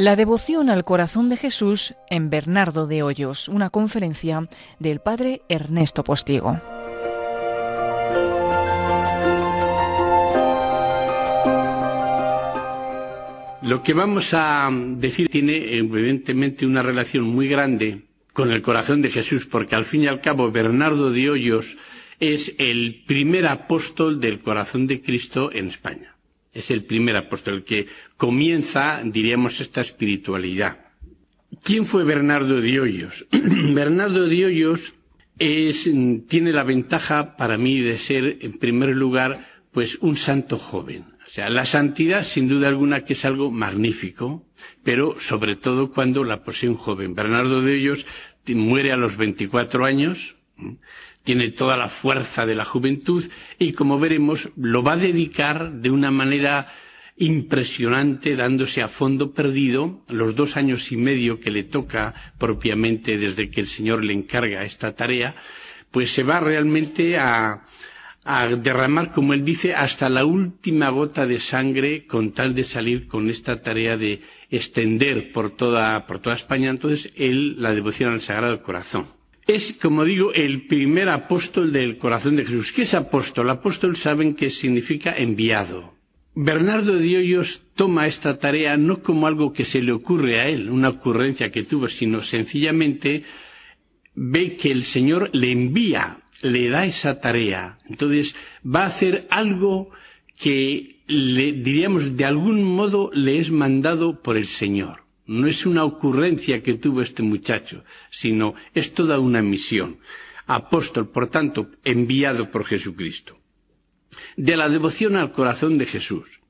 La devoción al corazón de Jesús en Bernardo de Hoyos, una conferencia del padre Ernesto Postigo. Lo que vamos a decir tiene evidentemente una relación muy grande con el corazón de Jesús, porque al fin y al cabo Bernardo de Hoyos es el primer apóstol del corazón de Cristo en España. Es el primer apóstol, que comienza, diríamos, esta espiritualidad. ¿Quién fue Bernardo de Hoyos? Bernardo de Hoyos tiene la ventaja para mí de ser, en primer lugar, pues un santo joven. O sea, la santidad, sin duda alguna, que es algo magnífico, pero sobre todo cuando la posee un joven. Bernardo de Hoyos muere a los 24 años, tiene toda la fuerza de la juventud y, como veremos, lo va a dedicar de una manera impresionante, dándose a fondo perdido los dos años y medio que le toca propiamente desde que el Señor le encarga esta tarea, pues se va realmente a, derramar, como él dice, hasta la última gota de sangre con tal de salir con esta tarea de extender por toda, por toda España, entonces, él, la devoción al Sagrado Corazón. Es, como digo, el primer apóstol del corazón de Jesús. ¿Qué es apóstol? Apóstol saben que significa enviado. Bernardo de Hoyos toma esta tarea no como algo que se le ocurre a él, una ocurrencia que tuvo, sino sencillamente ve que el Señor le envía, le da esa tarea. Entonces va a hacer algo que le, diríamos de algún modo le es mandado por el Señor. No es una ocurrencia que tuvo este muchacho, sino es toda una misión. Apóstol, por tanto, enviado por Jesucristo de la devoción al corazón de Jesús.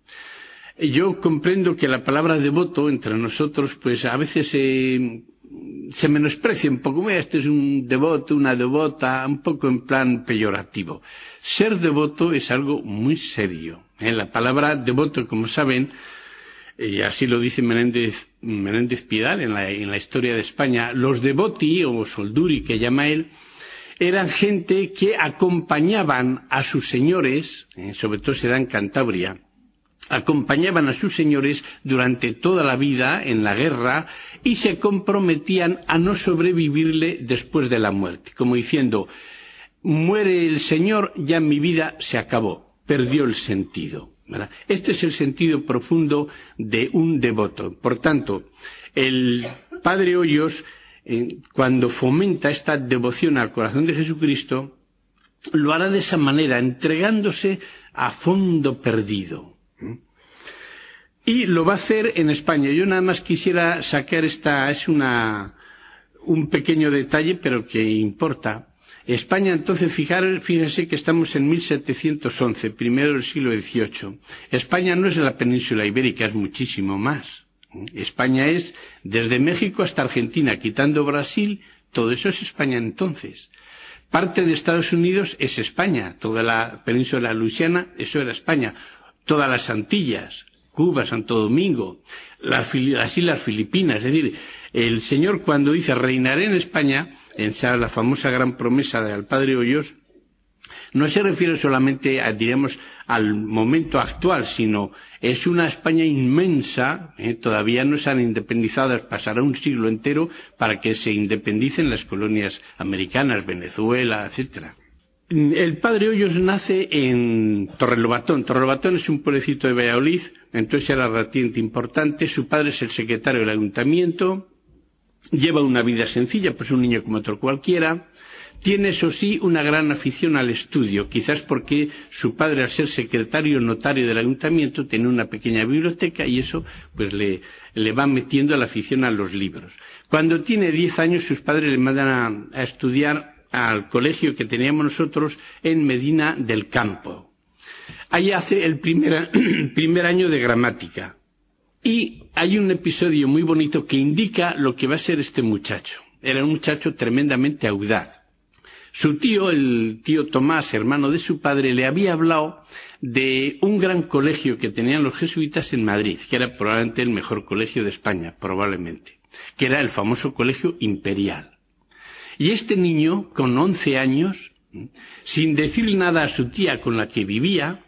Yo comprendo que la palabra devoto entre nosotros, pues a veces se menosprecia un poco. Este es un devoto, una devota, un poco en plan peyorativo. Ser devoto es algo muy serio. En la palabra devoto, como saben, y así lo dice Menéndez, Menéndez Pidal en la, en la historia de España, los devoti, o solduri que llama él, eran gente que acompañaban a sus señores, eh, sobre todo se da en Cantabria, acompañaban a sus señores durante toda la vida en la guerra y se comprometían a no sobrevivirle después de la muerte, como diciendo, muere el Señor, ya mi vida se acabó, perdió el sentido. Este es el sentido profundo de un devoto. Por tanto, el padre Hoyos cuando fomenta esta devoción al corazón de Jesucristo, lo hará de esa manera, entregándose a fondo perdido. Y lo va a hacer en España. Yo nada más quisiera sacar esta, es una, un pequeño detalle, pero que importa. España, entonces, fijar, fíjense que estamos en 1711, primero del siglo XVIII. España no es la península ibérica, es muchísimo más. España es desde México hasta Argentina, quitando Brasil, todo eso es España entonces. Parte de Estados Unidos es España, toda la península luisiana, eso era España. Todas las Antillas, Cuba, Santo Domingo, las, Islas Filipinas, es decir, el Señor cuando dice reinaré en España, en la famosa gran promesa del Padre Hoyos, no se refiere solamente, a, diremos, al momento actual, sino es una España inmensa, ¿eh? todavía no se han independizado, pasará un siglo entero para que se independicen las colonias americanas, Venezuela, etcétera. El padre Hoyos nace en Torrelobatón. Torrelobatón es un pueblecito de Valladolid, entonces era relativamente importante. Su padre es el secretario del ayuntamiento, lleva una vida sencilla, pues un niño como otro cualquiera. Tiene, eso sí, una gran afición al estudio, quizás porque su padre, al ser secretario notario del ayuntamiento, tiene una pequeña biblioteca y eso pues le, va metiendo la afición a los libros. Cuando tiene diez años, sus padres le mandan a, estudiar al colegio que teníamos nosotros en Medina del Campo. Ahí hace el primer, primer año de gramática. Y hay un episodio muy bonito que indica lo que va a ser este muchacho. Era un muchacho tremendamente audaz su tío, el tío Tomás, hermano de su padre, le había hablado de un gran colegio que tenían los jesuitas en Madrid, que era probablemente el mejor colegio de España, probablemente, que era el famoso colegio imperial. Y este niño, con once años, sin decir nada a su tía con la que vivía,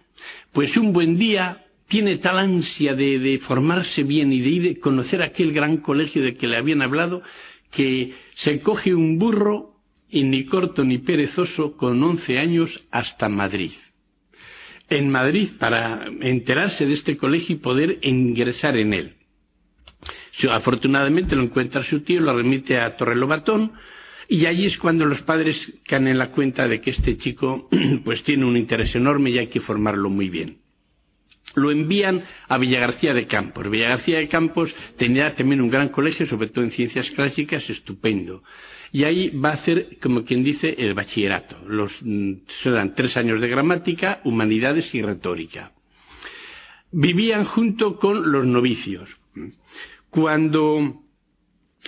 Pues un buen día tiene tal ansia de, formarse bien y de ir a conocer aquel gran colegio de que le habían hablado, que se coge un burro y ni corto ni perezoso con once años hasta Madrid. En Madrid para enterarse de este colegio y poder ingresar en él. Afortunadamente lo encuentra su tío, lo remite a Torrelobatón y allí es cuando los padres caen en la cuenta de que este chico pues tiene un interés enorme y hay que formarlo muy bien. Lo envían a Villagarcía de Campos. Villagarcía de Campos tenía también un gran colegio, sobre todo en ciencias clásicas, estupendo. Y ahí va a hacer, como quien dice, el bachillerato. Los, mm, serán tres años de gramática, humanidades y retórica. Vivían junto con los novicios. Cuando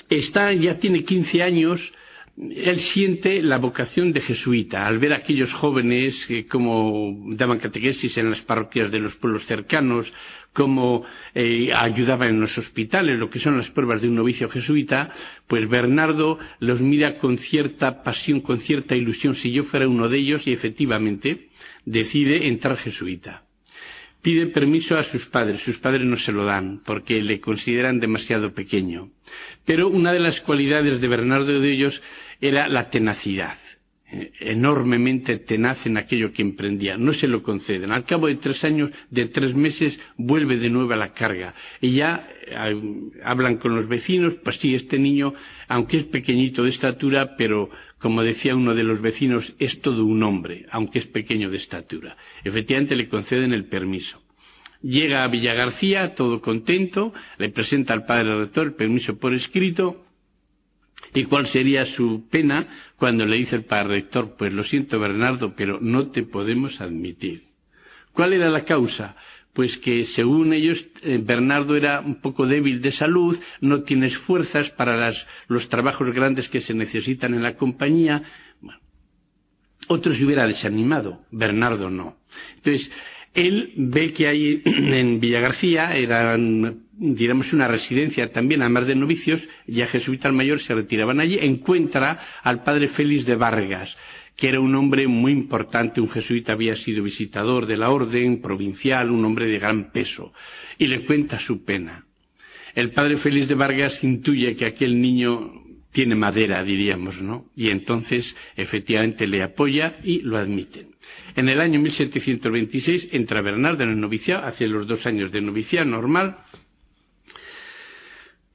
está, ya tiene 15 años, él siente la vocación de jesuita al ver a aquellos jóvenes que como daban catequesis en las parroquias de los pueblos cercanos, como eh, ayudaban en los hospitales, lo que son las pruebas de un novicio jesuita, pues Bernardo los mira con cierta pasión, con cierta ilusión, si yo fuera uno de ellos, y efectivamente decide entrar jesuita pide permiso a sus padres. Sus padres no se lo dan porque le consideran demasiado pequeño. Pero una de las cualidades de Bernardo de ellos era la tenacidad eh, enormemente tenaz en aquello que emprendía. No se lo conceden. Al cabo de tres años, de tres meses, vuelve de nuevo a la carga. Y ya eh, hablan con los vecinos, pues sí, este niño, aunque es pequeñito de estatura, pero como decía uno de los vecinos, es todo un hombre, aunque es pequeño de estatura. Efectivamente le conceden el permiso. Llega a Villagarcía, todo contento, le presenta al padre rector el permiso por escrito, ¿Y cuál sería su pena cuando le dice el padre rector, pues lo siento Bernardo, pero no te podemos admitir? ¿Cuál era la causa? Pues que según ellos eh, Bernardo era un poco débil de salud, no tienes fuerzas para los trabajos grandes que se necesitan en la compañía. Bueno, otro se hubiera desanimado, Bernardo no. Entonces, él ve que hay en Villagarcía, era, diríamos, una residencia también, además de novicios, ya jesuitas mayor se retiraban allí, encuentra al padre Félix de Vargas, que era un hombre muy importante, un jesuita había sido visitador de la orden provincial, un hombre de gran peso, y le cuenta su pena. El padre Félix de Vargas intuye que aquel niño tiene madera, diríamos, ¿no? Y entonces, efectivamente, le apoya y lo admiten. En el año 1726 entra Bernardo en el noviciado, hace los dos años de noviciado normal.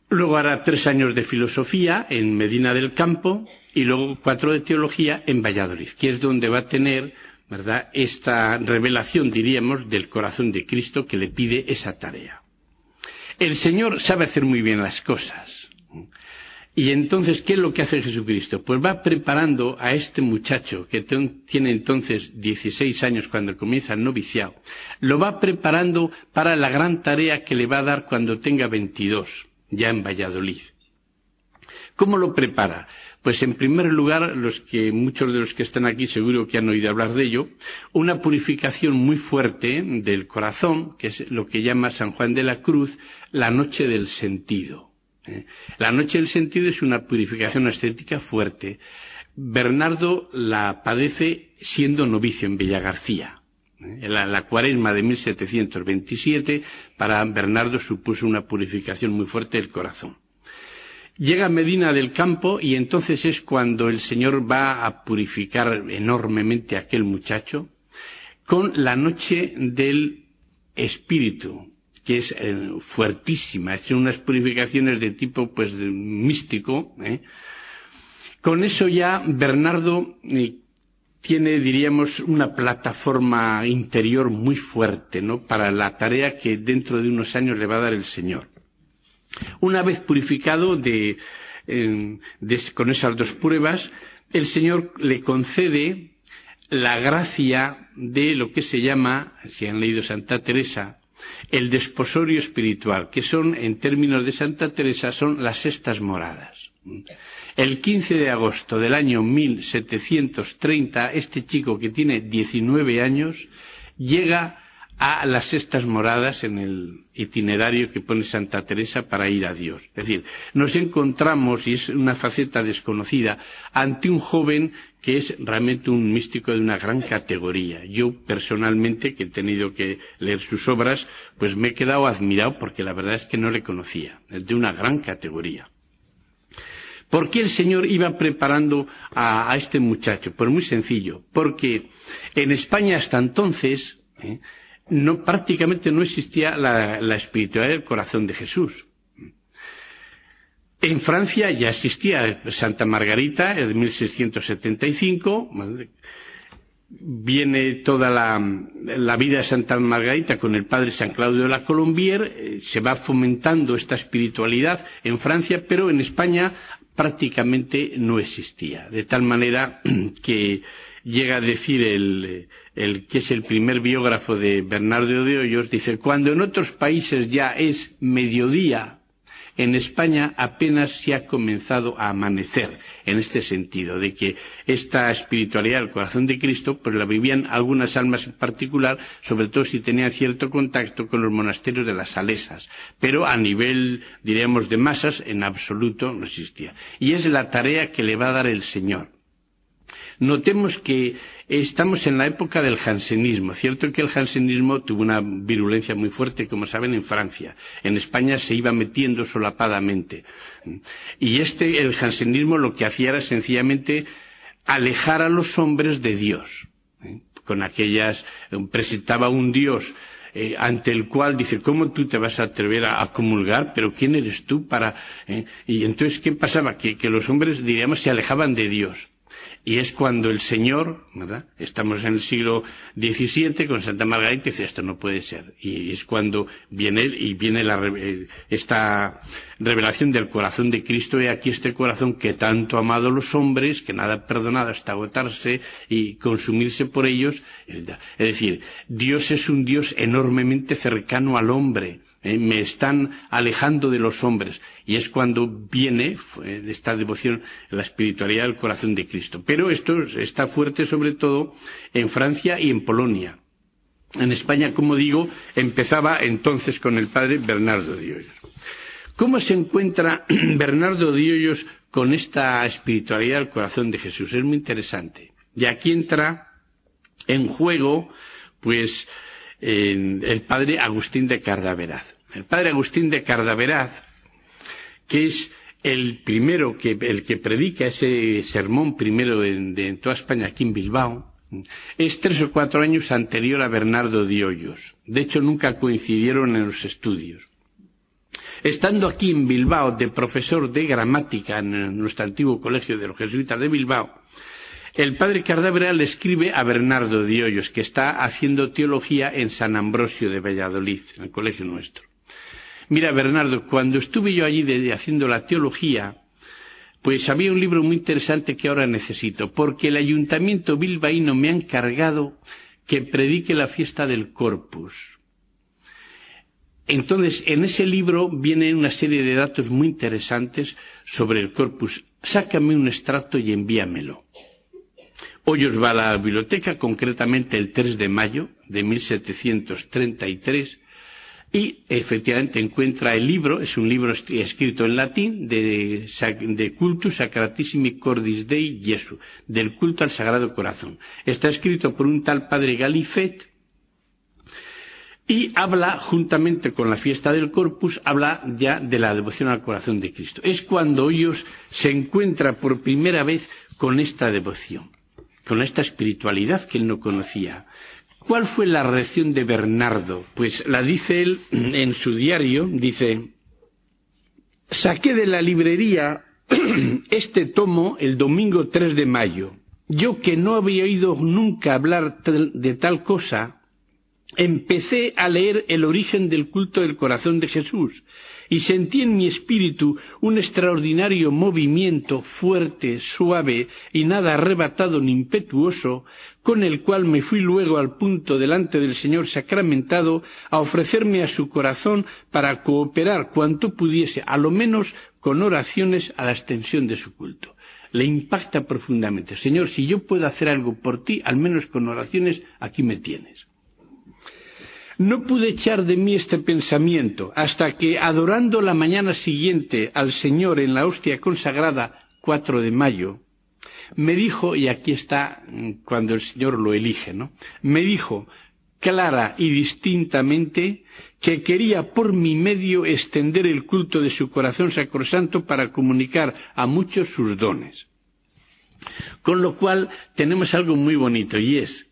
Luego hará tres años de filosofía en Medina del Campo y luego cuatro de teología en Valladolid, que es donde va a tener, ¿verdad?, esta revelación, diríamos, del corazón de Cristo que le pide esa tarea. El Señor sabe hacer muy bien las cosas. Y entonces, ¿qué es lo que hace Jesucristo? Pues va preparando a este muchacho, que tiene entonces 16 años cuando comienza el noviciado, lo va preparando para la gran tarea que le va a dar cuando tenga 22, ya en Valladolid. ¿Cómo lo prepara? Pues en primer lugar, los que, muchos de los que están aquí seguro que han oído hablar de ello, una purificación muy fuerte del corazón, que es lo que llama San Juan de la Cruz, la noche del sentido. ¿eh? La noche del sentido es una purificación estética fuerte. Bernardo la padece siendo novicio en Villagarcía. ¿Eh? La, la, cuaresma de 1727 para Bernardo supuso una purificación muy fuerte del corazón. Llega Medina del Campo y entonces es cuando el Señor va a purificar enormemente a aquel muchacho con la noche del espíritu, que es eh, fuertísima, son unas purificaciones de tipo pues místico. ¿eh? Con eso ya Bernardo tiene, diríamos, una plataforma interior muy fuerte, ¿no? Para la tarea que dentro de unos años le va a dar el Señor. Una vez purificado de, con esas dos pruebas, el Señor le concede la gracia de lo que se llama, si han leído Santa Teresa, el desposorio espiritual, que son, en términos de Santa Teresa, son las sextas moradas. El 15 de agosto del año 1730, este chico que tiene 19 años llega a las sextas moradas en el itinerario que pone Santa Teresa para ir a Dios. Es decir, nos encontramos, y es una faceta desconocida, ante un joven que es realmente un místico de una gran categoría. Yo personalmente, que he tenido que leer sus obras, pues me he quedado admirado porque la verdad es que no le conocía, es de una gran categoría. ¿Por qué el Señor iba preparando a, este muchacho? Pues muy sencillo, porque en España hasta entonces ¿eh? prácticamente no existía la, la espiritualidad del corazón de Jesús. En Francia ya existía Santa Margarita en 1675. Viene toda la, la, vida de Santa Margarita con el padre San Claudio de la Colombier. Eh, se va fomentando esta espiritualidad en Francia, pero en España prácticamente no existía. De tal manera que llega a decir el, que es el primer biógrafo de Bernardo de Hoyos, dice, cuando en otros países ya es mediodía en España apenas se ha comenzado a amanecer en este sentido, de que esta espiritualidad del corazón de Cristo, pues la vivían algunas almas en particular, sobre todo si tenían cierto contacto con los monasterios de las Salesas, pero a nivel, diríamos, de masas, en absoluto no existía. Y es la tarea que le va a dar el Señor Notemos que estamos en la época del jansenismo. Cierto que el jansenismo tuvo una virulencia muy fuerte, como saben, en Francia. En España se iba metiendo solapadamente. Y este, el jansenismo lo que hacía era sencillamente alejar a los hombres de Dios. ¿eh? Con aquellas, presentaba un Dios eh, ante el cual dice, ¿cómo tú te vas a atrever a, comulgar? Pero ¿quién eres tú para...? Eh? Y entonces, ¿qué pasaba? Que, que, los hombres, diríamos, se alejaban de Dios. Y es cuando el Señor, ¿verdad? Estamos en el siglo XVII con Santa Margarita dice, esto no puede ser. Y es cuando viene y viene la, eh, esta revelación del corazón de Cristo y aquí este corazón que tanto ha amado a los hombres, que nada ha perdonado hasta agotarse y consumirse por ellos. Es decir, Dios es un Dios enormemente cercano al hombre ¿eh? me están alejando de los hombres. Y es cuando viene eh, esta devoción, la espiritualidad del corazón de Cristo. Pero esto está fuerte sobre todo en Francia y en Polonia. En España, como digo, empezaba entonces con el padre Bernardo de. ¿Cómo se encuentra Bernardo de con esta espiritualidad del corazón de Jesús? Es muy interesante. Y aquí entra en juego, pues, el padre Agustín de Cardaveraz. El padre Agustín de Cardaveraz, que es el primero que, el que predica ese sermón primero en, de, en toda España, aquí en Bilbao, es tres o cuatro años anterior a Bernardo de. De hecho, nunca coincidieron en los estudios. Estando aquí en Bilbao de profesor de gramática en nuestro antiguo colegio de los jesuitas de Bilbao, el padre Cardávera le escribe a Bernardo de Hoyos, que está haciendo teología en San Ambrosio de Valladolid, en el colegio nuestro. Mira, Bernardo, cuando estuve yo allí haciendo la teología, pues había un libro muy interesante que ahora necesito, porque el ayuntamiento bilbaíno me ha encargado que predique la fiesta del Corpus. Entonces, en ese libro viene una serie de datos muy interesantes sobre el Corpus. Sácame un extracto y envíamelo. Hoyos va a la biblioteca, concretamente el 3 de mayo de 1733, y efectivamente encuentra el libro, es un libro escrito en latín, de, Cultus Sacratissimi Cordis Dei Jesu, del culto al Sagrado Corazón. Está escrito por un tal padre Galifet, y habla, juntamente con la fiesta del Corpus, habla ya de la devoción al corazón de Cristo. Es cuando ellos se encuentra por primera vez con esta devoción con esta espiritualidad que él no conocía. ¿Cuál fue la reacción de Bernardo? Pues la dice él en su diario, dice, saqué de la librería este tomo el domingo 3 de mayo. Yo que no había oído nunca hablar de tal cosa, empecé a leer el origen del culto del corazón de Jesús y sentí en mi espíritu un extraordinario movimiento fuerte, suave y nada arrebatado ni impetuoso, con el cual me fui luego al punto delante del Señor sacramentado a ofrecerme a su corazón para cooperar cuanto pudiese, a lo menos con oraciones a la extensión de su culto. Le impacta profundamente. Señor, si yo puedo hacer algo por ti, al menos con oraciones, aquí me tienes. No pude echar de mí este pensamiento hasta que, adorando la mañana siguiente al Señor en la hostia consagrada, 4 de mayo, me dijo, y aquí está mm, cuando el Señor lo elige, ¿no? Me dijo clara y distintamente que quería por mi medio extender el culto de su corazón sacrosanto para comunicar a muchos sus dones. Con lo cual tenemos algo muy bonito y es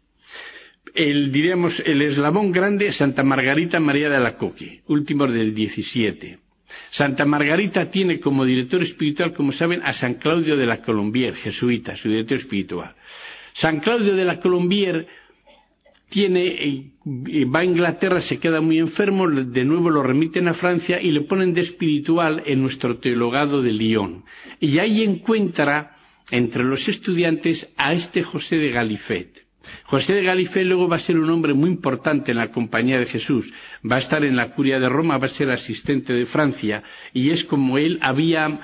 el, diríamos, el eslabón grande Santa Margarita María de Alacoque, último del 17. Santa Margarita tiene como director espiritual, como saben, a San Claudio de la Colombier, jesuita, su director espiritual. San Claudio de la Colombier tiene, eh, va a Inglaterra, se queda muy enfermo, de nuevo lo remiten a Francia y le ponen de espiritual en nuestro teologado de Lyon. Y ahí encuentra entre los estudiantes a este José de Galifet. José de Galifet luego va a ser un hombre muy importante en la compañía de Jesús. Va a estar en la curia de Roma, va a ser asistente de Francia y es como él había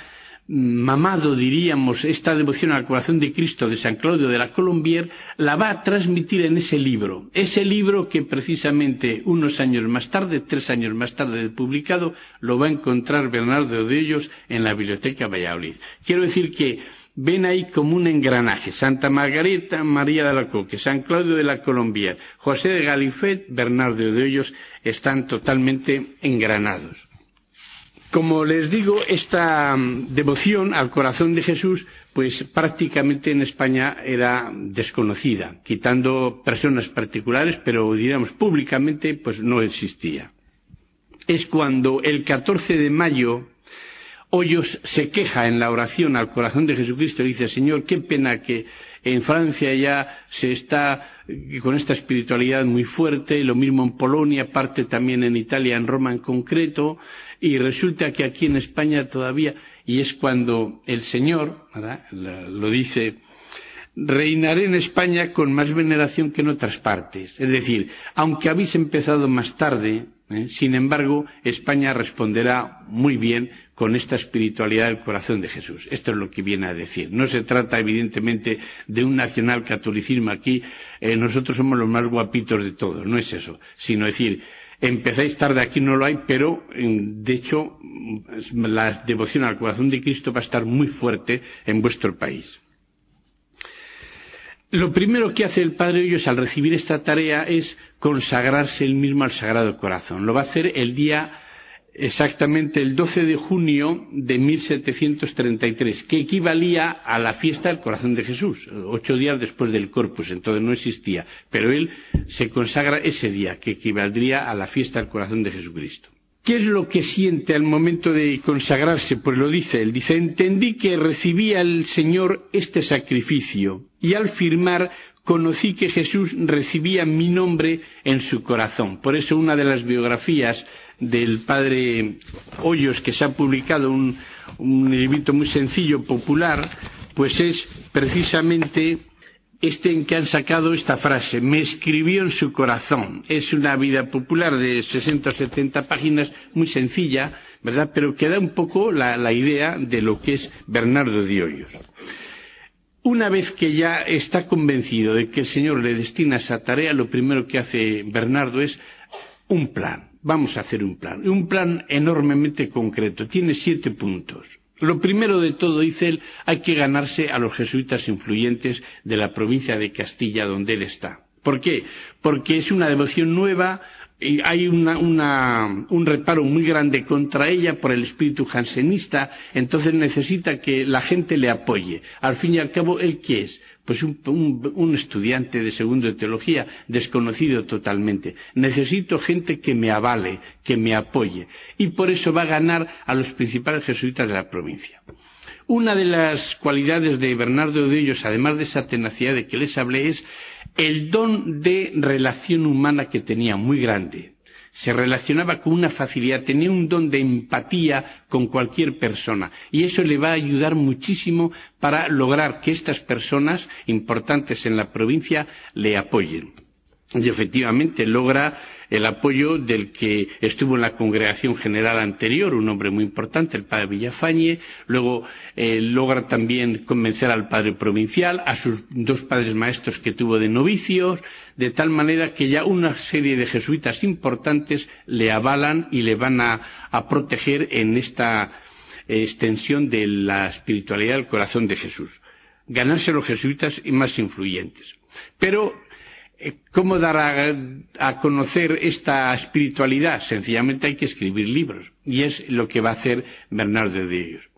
mamado, diríamos, esta devoción al corazón de Cristo de San Claudio de la Colombier, la va a transmitir en ese libro. Ese libro que precisamente unos años más tarde, tres años más tarde de publicado, lo va a encontrar Bernardo de Ellos en la Biblioteca Valladolid. Quiero decir que ven ahí como un engranaje. Santa Margarita María de la Coque, San Claudio de la Colombier, José de Galifet, Bernardo de Hoyos están totalmente engranados. Como les digo, esta mm, devoción al corazón de Jesús, pues prácticamente en España era desconocida, quitando personas particulares, pero diríamos públicamente, pues no existía. Es cuando el 14 de mayo Hoyos se queja en la oración al corazón de Jesucristo y dice, Señor, qué pena que en Francia ya se está con esta espiritualidad muy fuerte, lo mismo en Polonia, parte también en Italia, en Roma en concreto, y resulta que aquí en España todavía, y es cuando el Señor lo dice, reinaré en España con más veneración que en otras partes. Es decir, aunque habéis empezado más tarde, ¿eh? sin embargo, España responderá muy bien con esta espiritualidad del corazón de Jesús. Esto es lo que viene a decir. No se trata, evidentemente, de un nacional catolicismo aquí. Eh, nosotros somos los más guapitos de todos. No es eso. Sino decir, Empezáis tarde, aquí no lo hay, pero de hecho la devoción al corazón de Cristo va a estar muy fuerte en vuestro país. Lo primero que hace el Padre Hoyos al recibir esta tarea es consagrarse él mismo al Sagrado Corazón. Lo va a hacer el día exactamente el 12 de junio de 1733, que equivalía a la fiesta del corazón de Jesús, ocho días después del Corpus, entonces no existía, pero él se consagra ese día, que equivaldría a la fiesta del corazón de Jesucristo. ¿Qué es lo que siente al momento de consagrarse? Pues lo dice él. Dice, entendí que recibía el Señor este sacrificio y al firmar conocí que Jesús recibía mi nombre en su corazón. Por eso una de las biografías del padre Hoyos, que se ha publicado un, un librito muy sencillo, popular, pues es precisamente este en que han sacado esta frase, me escribió en su corazón. Es una vida popular de 60 o 70 páginas, muy sencilla, ¿verdad? Pero que da un poco la, la idea de lo que es Bernardo de Hoyos. Una vez que ya está convencido de que el Señor le destina esa tarea, lo primero que hace Bernardo es un plan vamos a hacer un plan. Un plan enormemente concreto. Tiene siete puntos. Lo primero de todo, dice él, hay que ganarse a los jesuitas influyentes de la provincia de Castilla donde él está. ¿Por qué? Porque es una devoción nueva, hay un reparo muy grande contra ella por el espíritu jansenista, entonces necesita que la gente le apoye. Al fin y al cabo, ¿él qué es? Pues un, estudiante de segundo de teología, desconocido totalmente. Necesito gente que me avale, que me apoye. Y por eso va a ganar a los principales jesuitas de la provincia. Una de las cualidades de Bernardo de ellos, además de esa tenacidad de que les hablé, es el don de relación humana que tenía muy grande se relacionaba con una facilidad, tenía un don de empatía con cualquier persona y eso le va a ayudar muchísimo para lograr que estas personas importantes en la provincia le apoyen. Y efectivamente logra el apoyo del que estuvo en la congregación general anterior, un hombre muy importante, el padre Villafañe, luego eh, logra también convencer al padre provincial, a sus dos padres maestros que tuvo de novicios, de tal manera que ya una serie de jesuitas importantes le avalan y le van a, a proteger en esta extensión de la espiritualidad del corazón de Jesús. Ganarse los jesuitas y más influyentes. Pero ¿Cómo dar a, conocer esta espiritualidad? Sencillamente hay que escribir libros. Y es lo que va a hacer Bernardo de Ellos.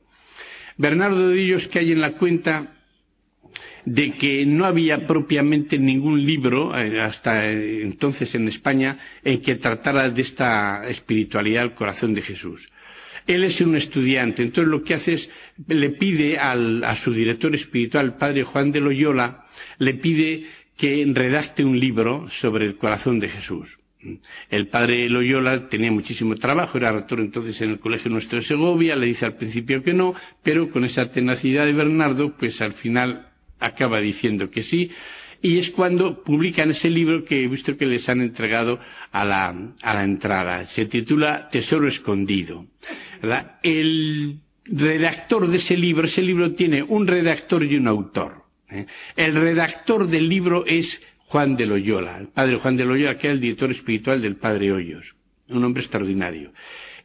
Bernardo de que hay en la cuenta de que no había propiamente ningún libro eh, hasta entonces en España en que tratara de esta espiritualidad al corazón de Jesús. Él es un estudiante, entonces lo que hace es, le pide a su director espiritual, padre Juan de Loyola, le pide que redacte un libro sobre el corazón de Jesús. El padre Loyola tenía muchísimo trabajo, era rector entonces en el Colegio Nuestro de Segovia, le dice al principio que no, pero con esa tenacidad de Bernardo, pues al final acaba diciendo que sí, y es cuando publican ese libro que he visto que les han entregado a la, a la entrada. Se titula Tesoro Escondido. El redactor de ese libro, ese libro tiene un redactor y un autor. ¿Eh? El redactor del libro es Juan de Loyola, el padre Juan de Loyola, que es el director espiritual del padre Hoyos, un hombre extraordinario.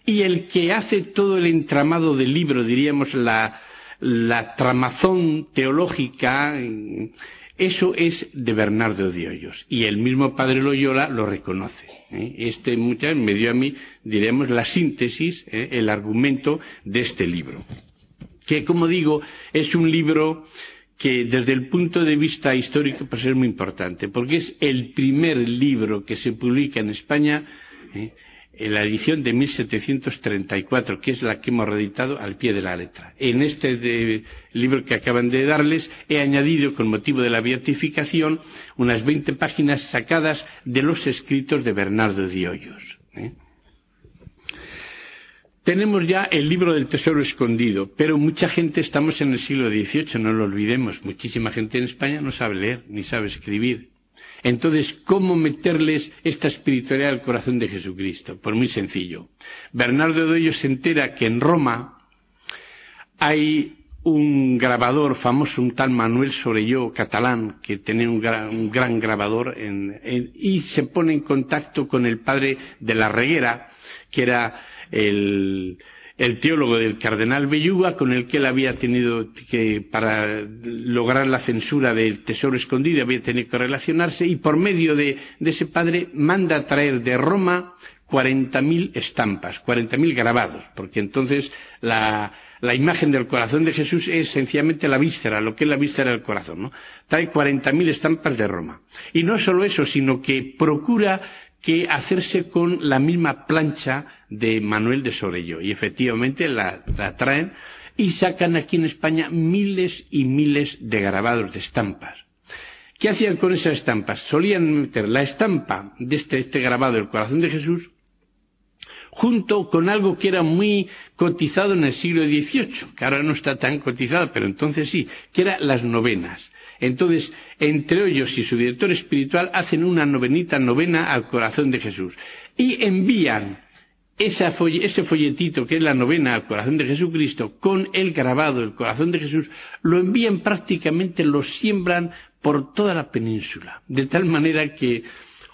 Y el que hace todo el entramado del libro, diríamos la, tramazón teológica, eso es de Bernardo de Hoyos. Y el mismo padre Loyola lo reconoce. ¿eh? Este muchas me dio a mí, diremos, la síntesis, ¿eh? el argumento de este libro. Que, como digo, es un libro que desde el punto de vista histórico es muy importante, porque es el primer libro que se publica en España ¿eh? en la edición de 1734, que es la que hemos reeditado al pie de la letra. En este libro que acaban de darles he añadido, con motivo de la beatificación, unas 20 páginas sacadas de los escritos de Bernardo de Hoyos. ¿eh? Tenemos ya el libro del tesoro escondido, pero mucha gente estamos en el siglo XVIII, no lo olvidemos. Muchísima gente en España no sabe leer ni sabe escribir. Entonces, ¿cómo meterles esta espiritualidad al corazón de Jesucristo? Pues muy sencillo. Bernardo de Hoyos se entera que en Roma hay un grabador famoso, un tal Manuel Sorelló, catalán, que tenía un gran, grabador, y se pone en contacto con el padre de la Reguera, que era el, teólogo del cardenal Belluga, con el que él había tenido que, para lograr la censura del tesoro escondido, había tenido que relacionarse, y por medio de, ese padre manda traer de Roma 40.000 estampas, 40.000 grabados, porque entonces la, la imagen del corazón de Jesús es sencillamente la víscera, lo que es la víscera del corazón, ¿no? Trae 40.000 estampas de Roma. Y no solo eso, sino que procura que hacerse con la misma plancha de Manuel de Sorello. Y efectivamente la, traen y sacan aquí en España miles y miles de grabados de estampas. ¿Qué hacían con esas estampas? Solían meter la estampa de este, este grabado del corazón de Jesús junto con algo que era muy cotizado en el siglo XVIII, que ahora no está tan cotizado, pero entonces sí, que eran las novenas. Entonces, entre ellos y su director espiritual hacen una novenita novena al corazón de Jesús. Y envían ese folletito que es la novena al corazón de Jesucristo con el grabado del corazón de Jesús, lo envían prácticamente, lo siembran por toda la península, de tal manera que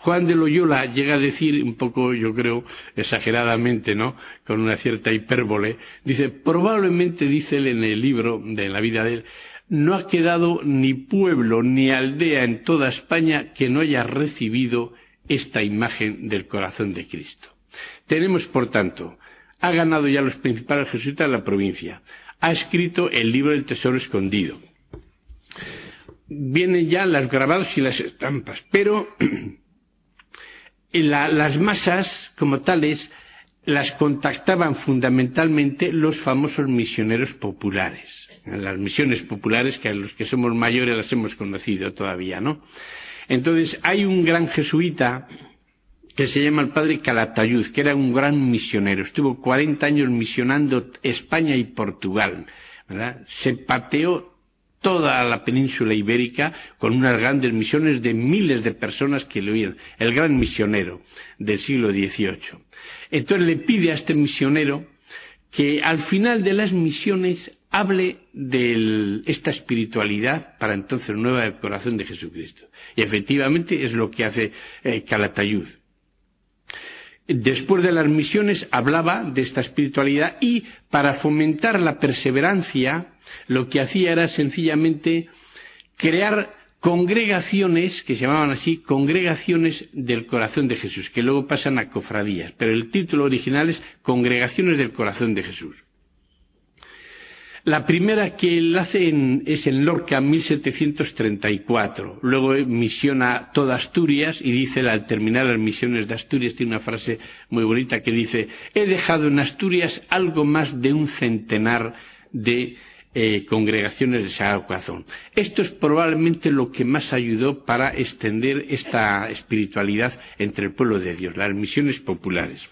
Juan de Loyola llega a decir, un poco, yo creo, exageradamente, ¿no? Con una cierta hipérbole, dice, probablemente, dice él en el libro de la vida de él, no ha quedado ni pueblo ni aldea en toda España que no haya recibido esta imagen del corazón de Cristo. Tenemos, por tanto, ha ganado ya los principales jesuitas de la provincia, ha escrito el libro del tesoro escondido. Vienen ya las grabados y las estampas, pero las masas como tales las contactaban fundamentalmente los famosos misioneros populares. Las misiones populares que a los que somos mayores las hemos conocido todavía, ¿no? Entonces hay un gran jesuita que se llama el padre Calatayud, que era un gran misionero. Estuvo 40 años misionando España y Portugal, ¿verdad? Se pateó toda la península ibérica con unas grandes misiones de miles de personas que le oían. El gran misionero del siglo XVIII. Entonces le pide a este misionero que al final de las misiones hable de esta espiritualidad para entonces nueva del corazón de Jesucristo. Y efectivamente es lo que hace eh, Calatayud. Después de las misiones hablaba de esta espiritualidad y para fomentar la perseverancia lo que hacía era sencillamente crear congregaciones que se llamaban así congregaciones del corazón de Jesús, que luego pasan a cofradías, pero el título original es Congregaciones del corazón de Jesús. La primera que él hace es en Lorca, 1734. Luego misiona toda Asturias y dice, al terminar las misiones de Asturias, tiene una frase muy bonita que dice, he dejado en Asturias algo más de un centenar de eh, congregaciones de Sagrado Corazón. Esto es probablemente lo que más ayudó para extender esta espiritualidad entre el pueblo de Dios, las misiones populares.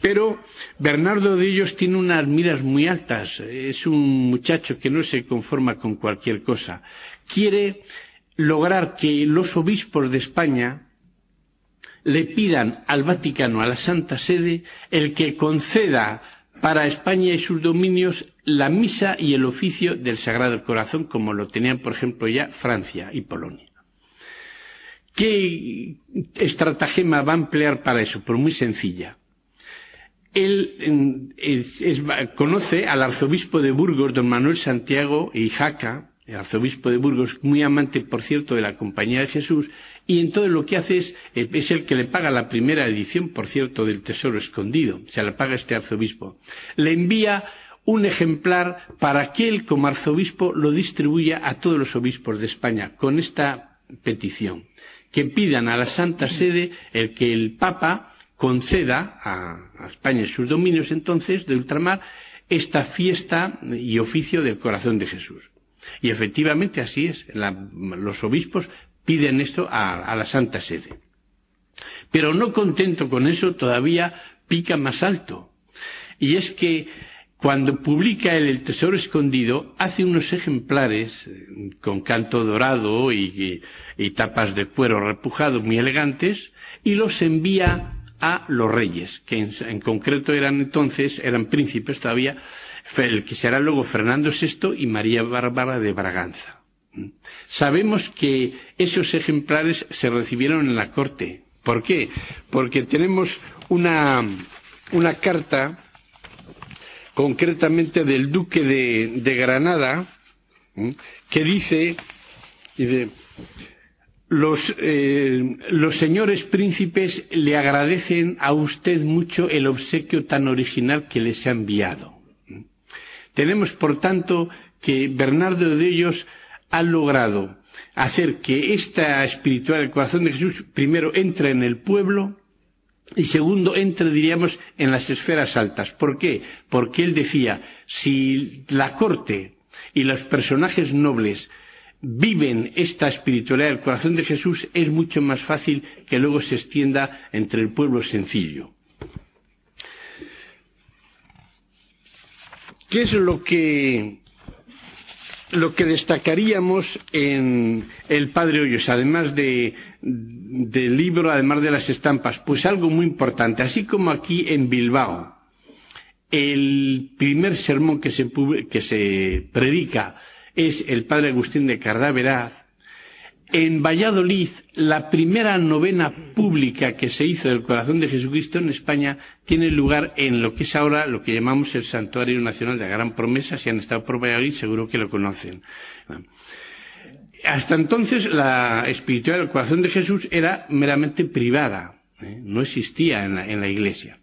Pero Bernardo de ellos tiene unas miras muy altas. Es un muchacho que no se conforma con cualquier cosa. Quiere lograr que los obispos de España le pidan al Vaticano, a la Santa Sede, el que conceda para España y sus dominios la misa y el oficio del Sagrado Corazón, como lo tenían, por ejemplo, ya Francia y Polonia. ¿Qué estratagema va a emplear para eso? Pues muy sencilla él conoce al arzobispo de Burgos, don Manuel Santiago y Jaca, el arzobispo de Burgos, muy amante, por cierto, de la Compañía de Jesús, y entonces lo que hace es, eh, es el que le paga la primera edición, por cierto, del Tesoro Escondido, se la paga este arzobispo. Le envía un ejemplar para que él, como arzobispo, lo distribuya a todos los obispos de España, con esta petición, que pidan a la Santa Sede el que el Papa conceda a, España y sus dominios entonces de ultramar esta fiesta y oficio del corazón de Jesús. Y efectivamente así es. los obispos piden esto a, la Santa Sede. Pero no contento con eso, todavía pica más alto. Y es que cuando publica el Tesoro Escondido, hace unos ejemplares eh, con canto dorado y tapas de cuero repujado muy elegantes y los envía a los reyes, que en, concreto eran entonces, eran príncipes todavía, el que será luego Fernando VI y María Bárbara de Braganza. ¿Mm? Sabemos que esos ejemplares se recibieron en la corte. ¿Por qué? Porque tenemos una, una carta concretamente del duque de, Granada ¿Mm? que dice, dice eh, los, señores príncipes le agradecen a usted mucho el obsequio tan original que les ha enviado. Tenemos, por tanto, que Bernardo de ellos ha logrado hacer que esta espiritual del corazón de Jesús primero entre en el pueblo y segundo entre, diríamos, en las esferas altas. ¿Por qué? Porque él decía, si la corte y los personajes nobles viven esta espiritualidad del corazón de Jesús, es mucho más fácil que luego se extienda entre el pueblo sencillo. ¿Qué es lo que, lo que destacaríamos en el Padre Hoyos, además de, del libro, además de las estampas? Pues algo muy importante, así como aquí en Bilbao, el primer sermón que se, que se predica es el padre Agustín de Cardáveraz. En Valladolid, la primera novena pública que se hizo del corazón de Jesucristo en España tiene lugar en lo que es ahora lo que llamamos el Santuario Nacional de la Gran Promesa. Si han estado por Valladolid, seguro que lo conocen. Hasta entonces, la espiritualidad del corazón de Jesús era meramente privada, ¿eh? no existía en la, en la Iglesia.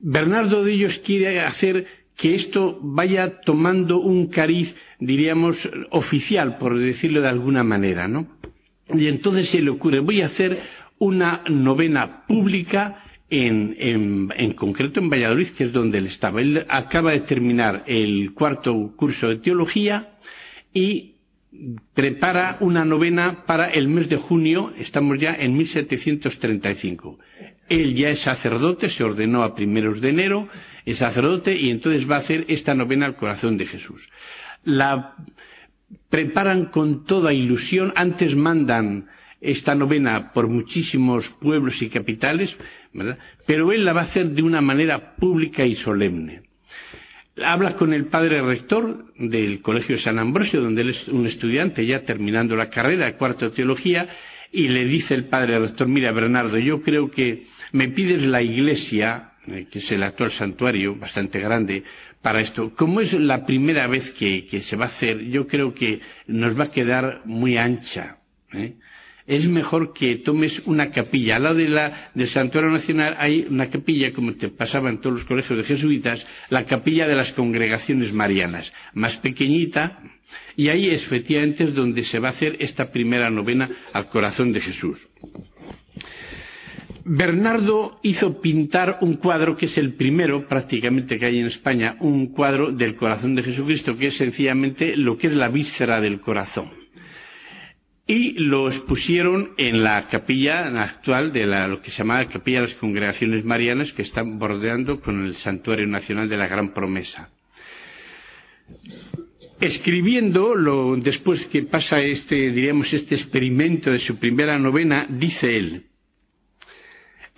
Bernardo de ellos quiere hacer que esto vaya tomando un cariz, diríamos, oficial, por decirlo de alguna manera, ¿no? Y entonces se le ocurre, voy a hacer una novena pública en, en, concreto en Valladolid, que es donde él estaba. Él acaba de terminar el cuarto curso de teología y prepara una novena para el mes de junio, estamos ya en 1735. Él ya es sacerdote, se ordenó a primeros de enero, es sacerdote y entonces va a hacer esta novena al corazón de Jesús. La preparan con toda ilusión, antes mandan esta novena por muchísimos pueblos y capitales, pero él la va a hacer de una manera pública y solemne. Habla con el padre rector del Colegio de San Ambrosio, donde él es un estudiante ya terminando la carrera de cuarto de teología, y le dice el padre rector, mira Bernardo, yo creo que me pides la iglesia, eh, que es el actual santuario, bastante grande, para esto. Como es la primera vez que, se va a hacer, yo creo que nos va a quedar muy ancha. ¿eh? Es mejor que tomes una capilla. Al lado de la, del Santuario Nacional hay una capilla, como te pasaba en todos los colegios de jesuitas, la capilla de las congregaciones marianas, más pequeñita, y ahí efectivamente es donde se va a hacer esta primera novena al corazón de Jesús. Bernardo hizo pintar un cuadro que es el primero prácticamente que hay en España, un cuadro del corazón de Jesucristo, que es sencillamente lo que es la víscera del corazón y lo expusieron en la capilla actual de la, lo que se llamaba Capilla de las Congregaciones Marianas, que están bordeando con el Santuario Nacional de la Gran Promesa. Escribiendo, lo, después que pasa este, diríamos, este experimento de su primera novena, dice él,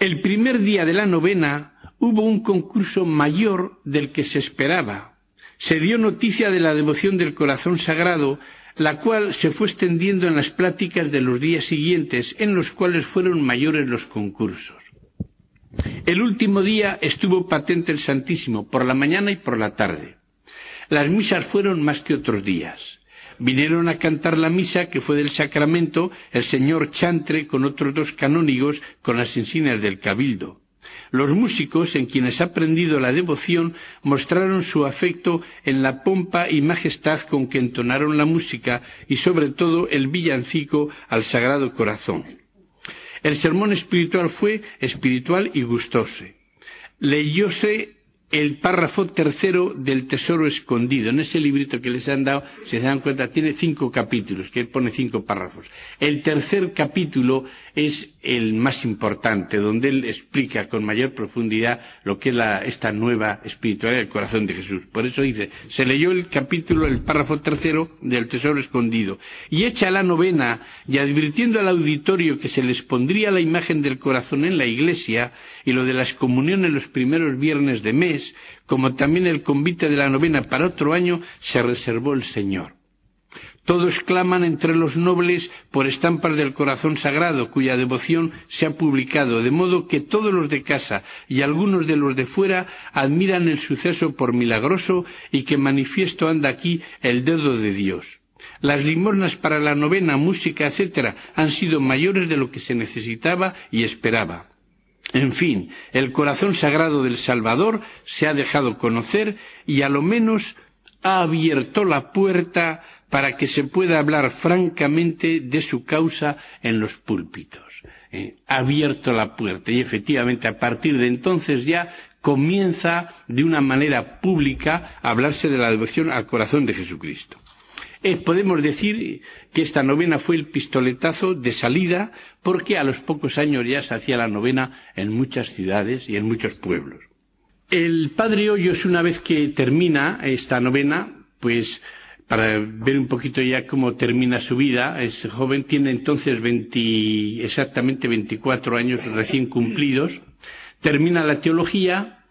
el primer día de la novena hubo un concurso mayor del que se esperaba. Se dio noticia de la devoción del corazón sagrado la cual se fue extendiendo en las pláticas de los días siguientes, en los cuales fueron mayores los concursos. El último día estuvo patente el Santísimo, por la mañana y por la tarde. Las misas fueron más que otros días. Vinieron a cantar la misa que fue del sacramento el señor Chantre con otros dos canónigos con las insignias del cabildo. Los músicos, en quienes ha aprendido la devoción, mostraron su afecto en la pompa y majestad con que entonaron la música y sobre todo el villancico al Sagrado Corazón. El sermón espiritual fue espiritual y gustoso. Leyóse el párrafo tercero del Tesoro Escondido. En ese librito que les han dado, si se dan cuenta, tiene cinco capítulos, que pone cinco párrafos. El tercer capítulo es el más importante, donde él explica con mayor profundidad lo que es esta nueva espiritualidad del corazón de Jesús. Por eso dice, se leyó el capítulo, el párrafo tercero del Tesoro Escondido. Y hecha la novena, y advirtiendo al auditorio que se les pondría la imagen del corazón en la iglesia, y lo de las comuniones los primeros viernes de mes, como también el convite de la novena para otro año, se reservó el Señor. Todos claman entre los nobles por estampas del corazón sagrado, cuya devoción se ha publicado, de modo que todos los de casa y algunos de los de fuera admiran el suceso por milagroso y que manifiesto anda aquí el dedo de Dios. Las limosnas para la novena, música, etcétera, han sido mayores de lo que se necesitaba y esperaba. En fin, el corazón sagrado del Salvador se ha dejado conocer y a lo menos ha abierto la puerta para que se pueda hablar francamente de su causa en los púlpitos. Eh, ha abierto la puerta y efectivamente a partir de entonces ya comienza de una manera pública a hablarse de la devoción al corazón de Jesucristo. Eh, podemos decir que esta novena fue el pistoletazo de salida porque a los pocos años ya se hacía la novena en muchas ciudades y en muchos pueblos. El padre Hoyos, una vez que termina esta novena, pues para ver un poquito ya cómo termina su vida, es joven, tiene entonces exactamente 24 años recién cumplidos, termina la teología,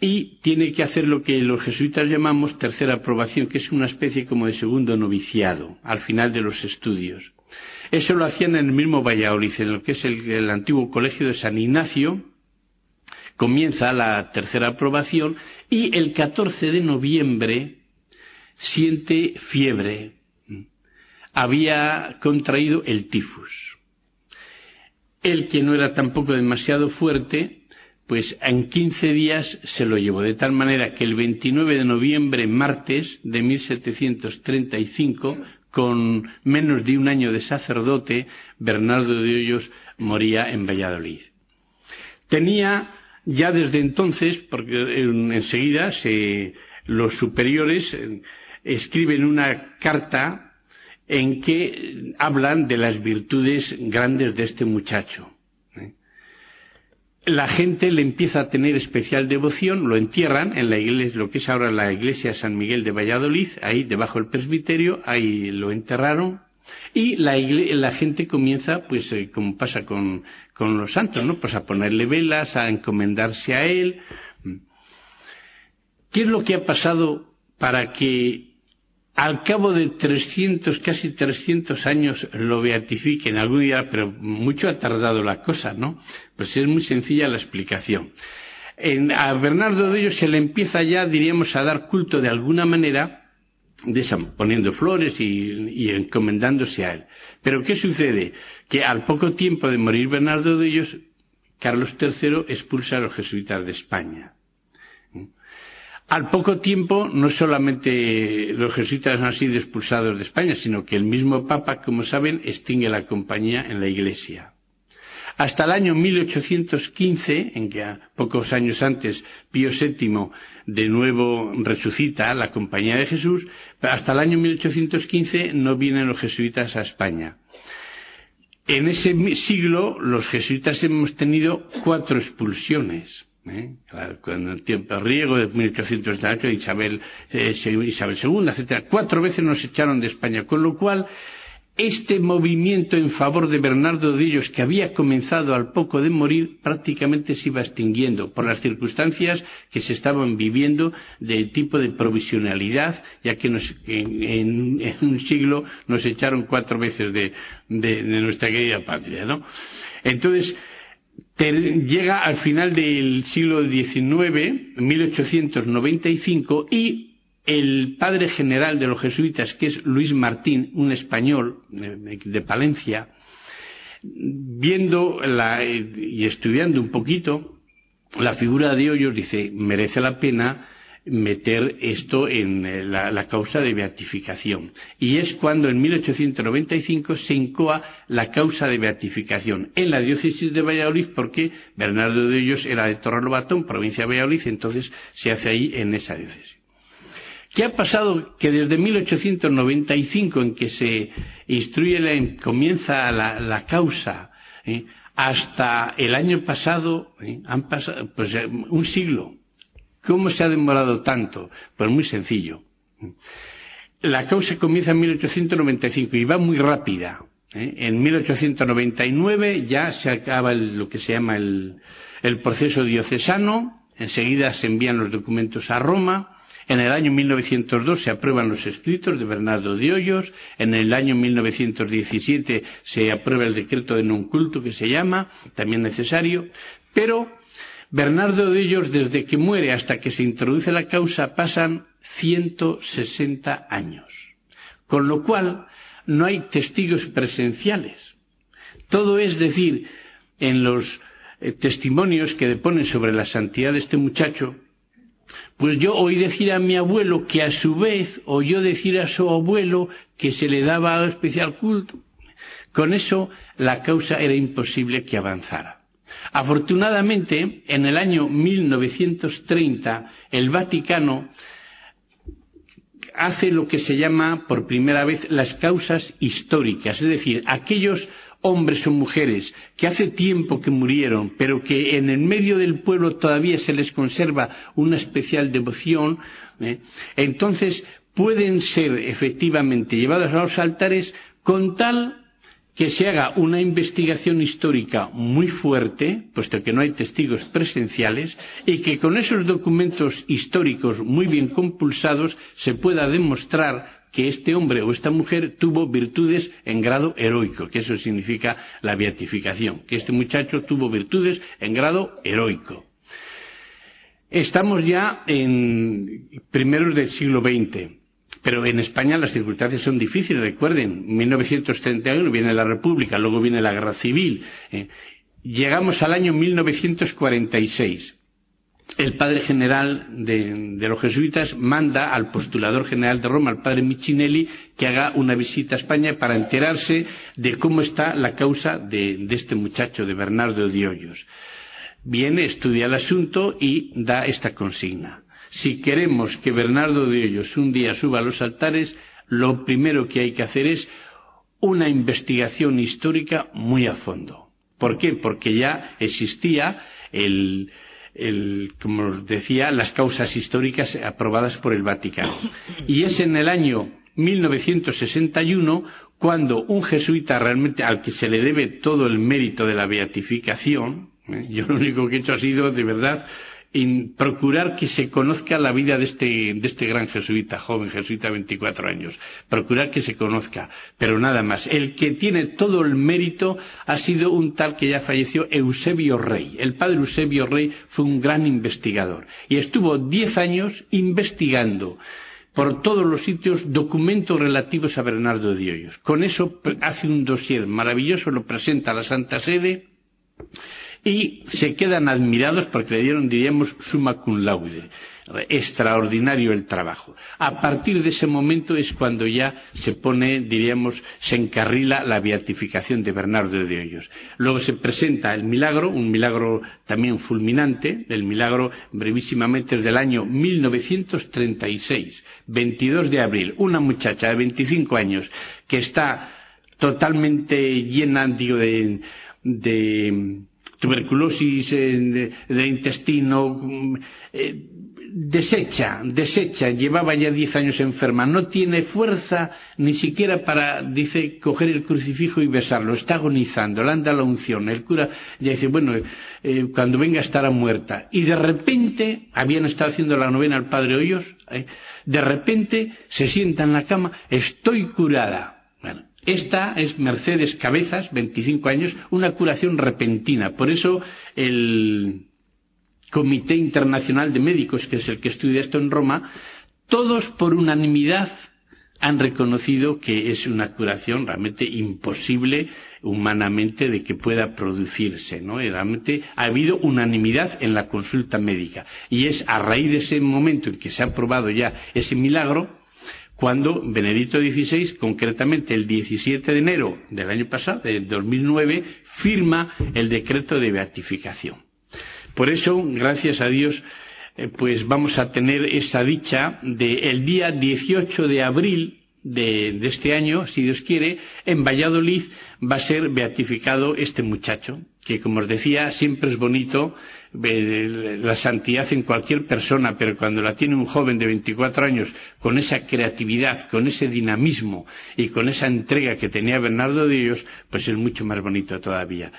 y tiene que hacer lo que los jesuitas llamamos tercera aprobación, que es una especie como de segundo noviciado al final de los estudios. Eso lo hacían en el mismo Valladolid, en lo que es el, antiguo colegio de San Ignacio. Comienza la tercera aprobación y el 14 de noviembre siente fiebre. Había contraído el tifus. Él, que no era tampoco demasiado fuerte, pues en 15 días se lo llevó, de tal manera que el 29 de noviembre, martes de 1735, con menos de un año de sacerdote, Bernardo de Hoyos moría en Valladolid. Tenía ya desde entonces, porque enseguida los superiores eh, escriben una carta en que hablan de las virtudes grandes de este muchacho la gente le empieza a tener especial devoción, lo entierran en la iglesia, lo que es ahora la iglesia San Miguel de Valladolid, ahí debajo del presbiterio, ahí lo enterraron, y la, gente comienza, pues eh, como pasa con, con, los santos, ¿no? Pues a ponerle velas, a encomendarse a él. ¿Qué es lo que ha pasado para que al cabo de 300, casi 300 años lo beatifiquen? Algún día, pero mucho ha tardado la cosa, ¿no? Pues es muy sencilla la explicación. En, a Bernardo de ellos se le empieza ya, diríamos, a dar culto de alguna manera, poniendo flores y, encomendándose a él. Pero ¿qué sucede? Que al poco tiempo de morir Bernardo de ellos, Carlos III expulsa a los jesuitas de España. Al poco tiempo, no solamente los jesuitas han sido expulsados de España, sino que el mismo Papa, como saben, extingue la compañía en la Iglesia. Hasta el año 1815, en que pocos años antes Pío VII de nuevo resucita la Compañía de Jesús, hasta el año 1815 no vienen los jesuitas a España. En ese siglo los jesuitas hemos tenido cuatro expulsiones. ¿Eh? Cuando el tiempo riego de 1808, Isabel, eh, II, etc. Cuatro veces nos echaron de España, con lo cual este movimiento en favor de Bernardo de Ellos, que había comenzado al poco de morir, prácticamente se iba extinguiendo por las circunstancias que se estaban viviendo de tipo de provisionalidad, ya que en, un siglo nos echaron cuatro veces de, nuestra querida patria, ¿no? Entonces, llega al final del siglo XIX, 1895, y el padre general de los jesuitas, que es Luis Martín, un español de, Palencia, viendo y estudiando un poquito la figura de Hoyos, dice, merece la pena meter esto en eh, la, la, causa de beatificación. Y es cuando en 1895 se incoa la causa de beatificación en la diócesis de Valladolid porque Bernardo de Hoyos era de Torrelobatón, provincia de Valladolid, entonces se hace ahí en esa diócesis. ¿Qué ha pasado? Que desde 1895, en que se instruye, la, comienza la, causa, ¿eh? hasta el año pasado, ¿eh? han pasado pues, un siglo. ¿Cómo se ha demorado tanto? Pues muy sencillo. La causa comienza en 1895 y va muy rápida. En 1899 ya se acaba lo que se llama el proceso diocesano, enseguida se envían los documentos a Roma, en el año 1902 se aprueban los escritos de Bernardo de Hoyos. En el año 1917 se aprueba el decreto de non culto que se llama, también necesario. Pero Bernardo de Hoyos, desde que muere hasta que se introduce la causa, pasan 160 años. Con lo cual, no hay testigos presenciales. Todo es decir, en los eh, testimonios que deponen sobre la santidad de este muchacho, pues yo oí decir a mi abuelo que a su vez oyó decir a su abuelo que se le daba especial culto. Con eso la causa era imposible que avanzara. Afortunadamente, en el año 1930, el Vaticano hace lo que se llama por primera vez las causas históricas, es decir, aquellos hombres o mujeres que hace tiempo que murieron, pero que en el medio del pueblo todavía se les conserva una especial devoción, ¿eh? entonces pueden ser efectivamente llevados a los altares con tal que se haga una investigación histórica muy fuerte, puesto que no hay testigos presenciales, y que con esos documentos históricos muy bien compulsados se pueda demostrar que este hombre o esta mujer tuvo virtudes en grado heroico, que eso significa la beatificación, que este muchacho tuvo virtudes en grado heroico. Estamos ya en primeros del siglo XX, pero en España las circunstancias son difíciles, recuerden, en 1931 viene la República, luego viene la Guerra Civil, eh, llegamos al año 1946 el padre general de, los jesuitas manda al postulador general de Roma, al padre Michinelli, que haga una visita a España para enterarse de cómo está la causa de, este muchacho, de Bernardo de. Viene, estudia el asunto y da esta consigna. Si queremos que Bernardo de Hoyos un día suba a los altares, lo primero que hay que hacer es una investigación histórica muy a fondo. ¿Por qué? Porque ya existía el, el, como os decía, las causas históricas aprobadas por el Vaticano. Y es en el año 1961 cuando un jesuita realmente al que se le debe todo el mérito de la beatificación, ¿eh? yo lo único que he hecho ha sido de verdad en procurar que se conozca la vida de este, de este gran jesuita, joven jesuita, 24 años. Procurar que se conozca, pero nada más. El que tiene todo el mérito ha sido un tal que ya falleció, Eusebio Rey. El padre Eusebio Rey fue un gran investigador y estuvo diez años investigando por todos los sitios documentos relativos a Bernardo de Hoyos. Con eso hace un dossier maravilloso, lo presenta a la Santa Sede y se quedan admirados porque le dieron, diríamos, summa cum laude. Extraordinario el trabajo. A partir de ese momento es cuando ya se pone, diríamos, se encarrila la beatificación de Bernardo de Hoyos. Luego se presenta el milagro, un milagro también fulminante, el milagro brevísimamente es del año 1936, 22 de abril. Una muchacha de 25 años que está totalmente llena, digo, de, de tuberculosis de, intestino, mm, eh, desecha, desecha, llevaba ya diez años enferma, no tiene fuerza ni siquiera para, dice, coger el crucifijo y besarlo, está agonizando, le anda la unción, el cura ya dice, bueno, eh, cuando venga estará muerta. Y de repente, habían estado haciendo la novena al Padre Hoyos, eh, de repente se sienta en la cama, estoy curada. Esta es Mercedes Cabezas, 25 años, una curación repentina. Por eso el Comité Internacional de Médicos, que es el que estudia esto en Roma, todos por unanimidad han reconocido que es una curación realmente imposible humanamente de que pueda producirse, ¿no? realmente ha habido unanimidad en la consulta médica. Y es a raíz de ese momento en que se ha probado ya ese milagro cuando Benedicto XVI, concretamente el 17 de enero del año pasado, de 2009, firma el decreto de beatificación. Por eso, gracias a Dios, eh, pues vamos a tener esa dicha de el día 18 de abril de, de, este año, si Dios quiere, en Valladolid va a ser beatificado este muchacho, que como os decía, siempre es bonito la santidad en cualquier persona, pero cuando la tiene un joven de 24 años con esa creatividad, con ese dinamismo y con esa entrega que tenía Bernardo de Dios, pues es mucho más bonito todavía.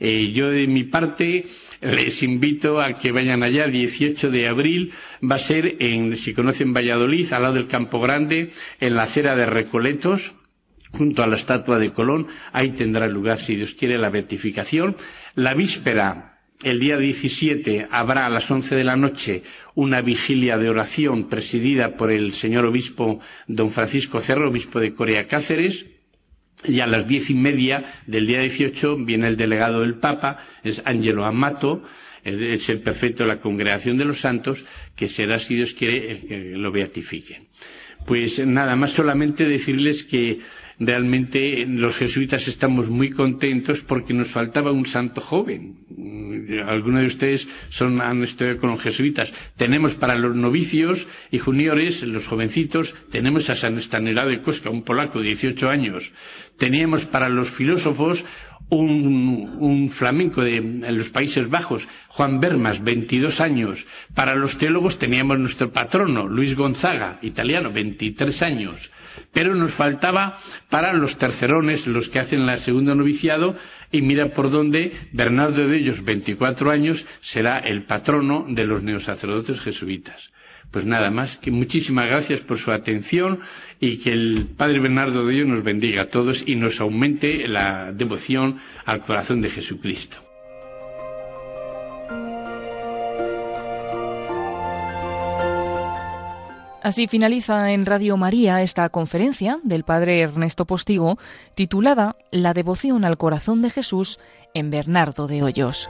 Eh, yo de mi parte les invito a que vayan allá el 18 de abril. Va a ser en, si conocen Valladolid, al lado del Campo Grande, en la acera de Recoletos, junto a la estatua de Colón. Ahí tendrá lugar, si Dios quiere, la beatificación. La víspera el día 17 habrá a las 11 de la noche una vigilia de oración presidida por el señor obispo don Francisco Cerro, obispo de Corea Cáceres. Y a las diez y media del día 18 viene el delegado del Papa, es Angelo Amato, es el prefecto de la Congregación de los Santos, que será, si Dios quiere, el que lo beatifique. Pues nada más solamente decirles que realmente los jesuitas estamos muy contentos porque nos faltaba un santo joven. Algunos de ustedes son, han estudiado con los jesuitas. Tenemos para los novicios y juniores, los jovencitos, tenemos a San Estanislao de Cosca, un polaco, 18 años. Teníamos para los filósofos un, flamenco de en los Países Bajos, Juan Bermas, 22 años. Para los teólogos teníamos nuestro patrono, Luis Gonzaga, italiano, 23 años. Pero nos faltaba para los tercerones, los que hacen la segunda noviciado, y mira por dónde Bernardo de ellos, 24 años, será el patrono de los neosacerdotes jesuitas. Pues nada más, que muchísimas gracias por su atención y que el Padre Bernardo de Dios nos bendiga a todos y nos aumente la devoción al corazón de Jesucristo. Así finaliza en Radio María esta conferencia del Padre Ernesto Postigo titulada La devoción al corazón de Jesús en Bernardo de Hoyos.